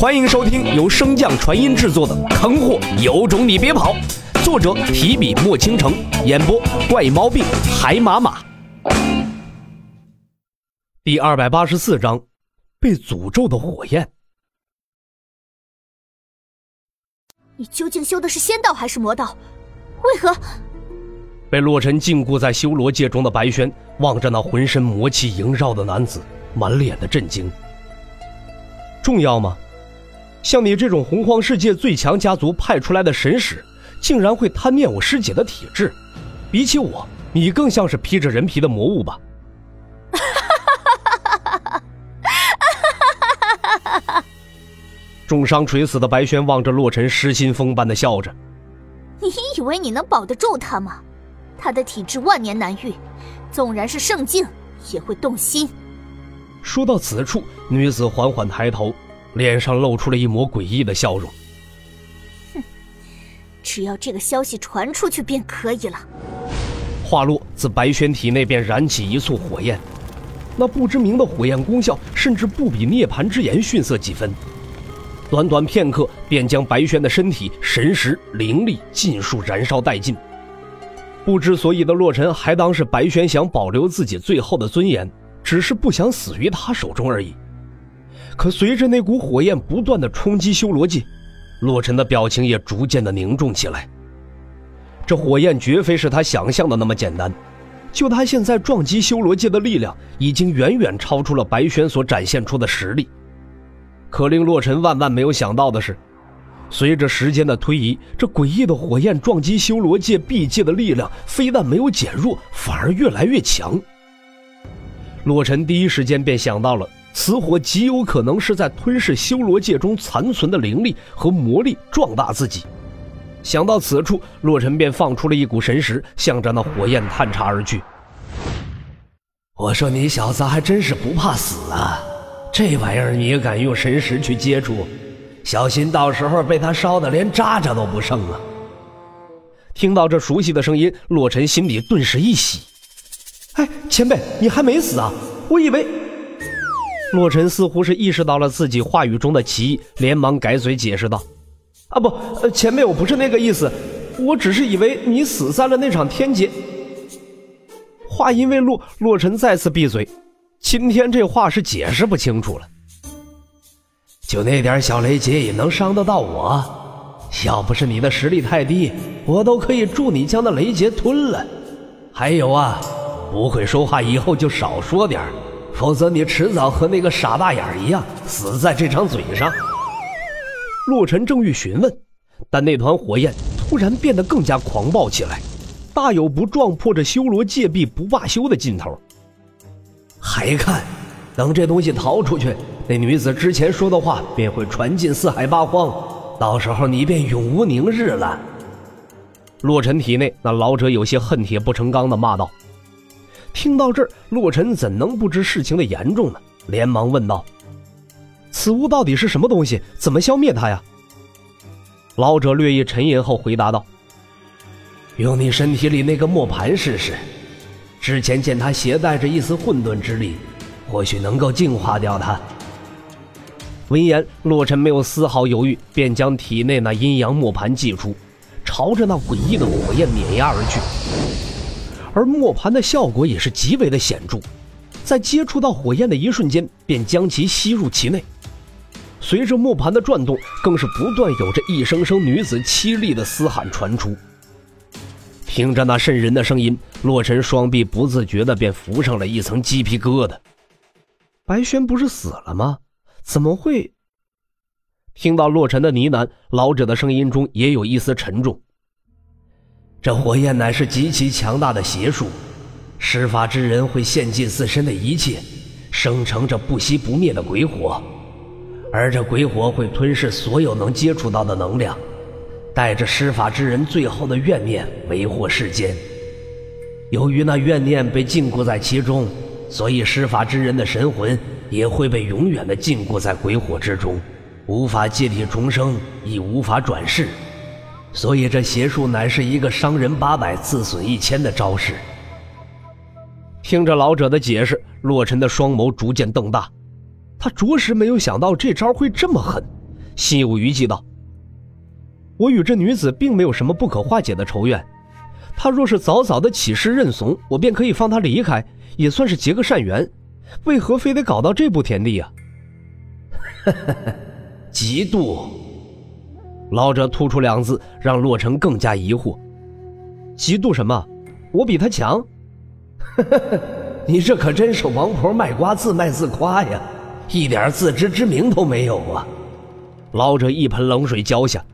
欢迎收听由升降传音制作的《坑货有种你别跑》，作者提笔墨倾城，演播怪猫病海马马。第二百八十四章，被诅咒的火焰。你究竟修的是仙道还是魔道？为何？被洛尘禁锢在修罗界中的白轩望着那浑身魔气萦绕的男子，满脸的震惊。重要吗？像你这种洪荒世界最强家族派出来的神使，竟然会贪念我师姐的体质？比起我，你更像是披着人皮的魔物吧？重伤垂死的白轩望着洛尘，失心疯般的笑着。你以为你能保得住他吗？他的体质万年难遇，纵然是圣境也会动心。说到此处，女子缓缓抬头。脸上露出了一抹诡异的笑容。哼，只要这个消息传出去便可以了。话落，自白轩体内便燃起一簇火焰，那不知名的火焰功效甚至不比涅槃之炎逊色几分。短短片刻，便将白轩的身体、神识、灵力尽数燃烧殆尽。不知所以的洛尘还当是白轩想保留自己最后的尊严，只是不想死于他手中而已。可随着那股火焰不断的冲击修罗界，洛尘的表情也逐渐的凝重起来。这火焰绝非是他想象的那么简单，就他现在撞击修罗界的力量，已经远远超出了白轩所展现出的实力。可令洛尘万万没有想到的是，随着时间的推移，这诡异的火焰撞击修罗界地界的力量，非但没有减弱，反而越来越强。洛尘第一时间便想到了。此火极有可能是在吞噬修罗界中残存的灵力和魔力，壮大自己。想到此处，洛尘便放出了一股神识，向着那火焰探查而去。我说你小子还真是不怕死啊！这玩意儿你也敢用神识去接触？小心到时候被他烧的连渣渣都不剩啊！听到这熟悉的声音，洛尘心里顿时一喜。哎，前辈，你还没死啊？我以为……洛尘似乎是意识到了自己话语中的歧义，连忙改嘴解释道：“啊不，前辈，我不是那个意思，我只是以为你死在了那场天劫。”话音未落，洛尘再次闭嘴。今天这话是解释不清楚了。就那点小雷劫也能伤得到我？要不是你的实力太低，我都可以助你将那雷劫吞了。还有啊，不会说话以后就少说点儿。否则你迟早和那个傻大眼一样死在这张嘴上。洛尘正欲询问，但那团火焰突然变得更加狂暴起来，大有不撞破这修罗界壁不罢休的劲头。还看，等这东西逃出去，那女子之前说的话便会传进四海八荒，到时候你便永无宁日了。洛尘体内那老者有些恨铁不成钢的骂道。听到这儿，洛尘怎能不知事情的严重呢？连忙问道：“此物到底是什么东西？怎么消灭它呀？”老者略一沉吟后回答道：“用你身体里那个磨盘试试，之前见他携带着一丝混沌之力，或许能够净化掉它。”闻言，洛尘没有丝毫犹豫，便将体内那阴阳磨盘祭出，朝着那诡异的火焰碾压而去。而磨盘的效果也是极为的显著，在接触到火焰的一瞬间，便将其吸入其内。随着磨盘的转动，更是不断有着一声声女子凄厉的嘶喊传出。听着那渗人的声音，洛尘双臂不自觉的便浮上了一层鸡皮疙瘩。白轩不是死了吗？怎么会？听到洛尘的呢喃，老者的声音中也有一丝沉重。这火焰乃是极其强大的邪术，施法之人会献尽自身的一切，生成这不熄不灭的鬼火，而这鬼火会吞噬所有能接触到的能量，带着施法之人最后的怨念为祸世间。由于那怨念被禁锢在其中，所以施法之人的神魂也会被永远的禁锢在鬼火之中，无法借体重生，亦无法转世。所以，这邪术乃是一个伤人八百、自损一千的招式。听着老者的解释，洛尘的双眸逐渐瞪大，他着实没有想到这招会这么狠，心有余悸道：“我与这女子并没有什么不可化解的仇怨，她若是早早的起誓认怂，我便可以放她离开，也算是结个善缘。为何非得搞到这步田地啊？”嫉妒。老者吐出两字，让洛尘更加疑惑：嫉妒什么？我比他强？你这可真是王婆卖瓜，自卖自夸呀！一点自知之明都没有啊！老者一盆冷水浇下，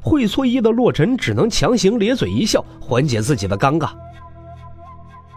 会错意的洛尘只能强行咧嘴一笑，缓解自己的尴尬。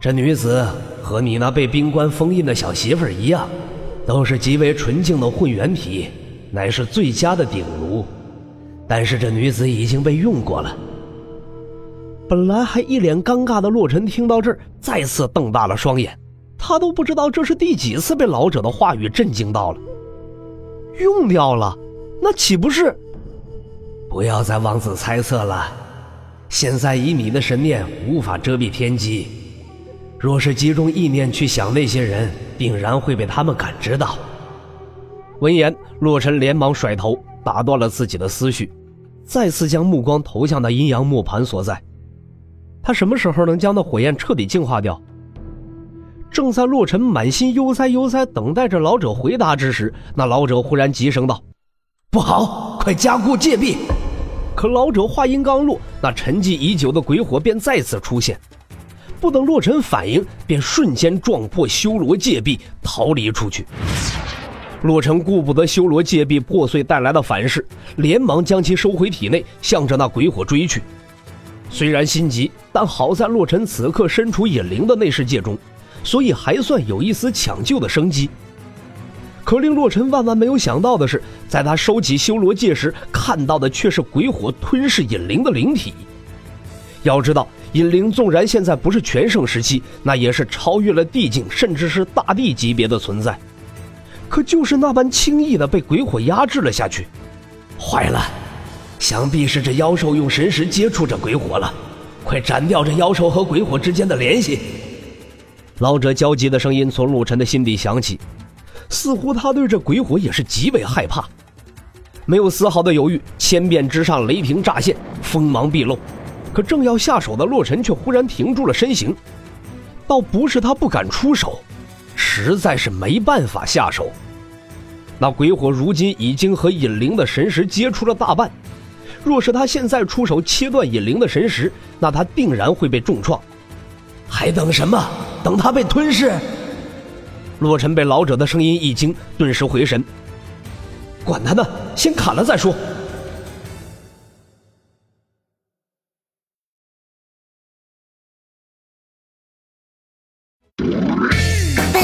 这女子和你那被冰棺封印的小媳妇一样，都是极为纯净的混元体，乃是最佳的鼎炉。但是这女子已经被用过了。本来还一脸尴尬的洛尘听到这儿，再次瞪大了双眼。他都不知道这是第几次被老者的话语震惊到了。用掉了，那岂不是？不要再妄自猜测了。现在以你的神念无法遮蔽天机，若是集中意念去想那些人，定然会被他们感知到。闻言，洛尘连忙甩头，打断了自己的思绪，再次将目光投向那阴阳磨盘所在。他什么时候能将那火焰彻底净化掉？正在洛尘满心悠哉悠哉等待着老者回答之时，那老者忽然急声道：“不好，快加固戒壁！”可老者话音刚落，那沉寂已久的鬼火便再次出现。不等洛尘反应，便瞬间撞破修罗戒壁，逃离出去。洛尘顾不得修罗戒壁破碎带来的反噬，连忙将其收回体内，向着那鬼火追去。虽然心急，但好在洛尘此刻身处隐灵的内世界中。所以还算有一丝抢救的生机。可令洛尘万万没有想到的是，在他收起修罗戒时，看到的却是鬼火吞噬隐灵的灵体。要知道，隐灵纵然现在不是全盛时期，那也是超越了地境，甚至是大地级别的存在。可就是那般轻易的被鬼火压制了下去。坏了，想必是这妖兽用神识接触这鬼火了。快斩掉这妖兽和鬼火之间的联系！老者焦急的声音从陆晨的心底响起，似乎他对这鬼火也是极为害怕，没有丝毫的犹豫，千变之上，雷霆乍现，锋芒毕露。可正要下手的洛尘却忽然停住了身形，倒不是他不敢出手，实在是没办法下手。那鬼火如今已经和尹灵的神识接触了大半，若是他现在出手切断尹灵的神识，那他定然会被重创。还等什么？等他被吞噬。洛尘被老者的声音一惊，顿时回神。管他呢，先砍了再说。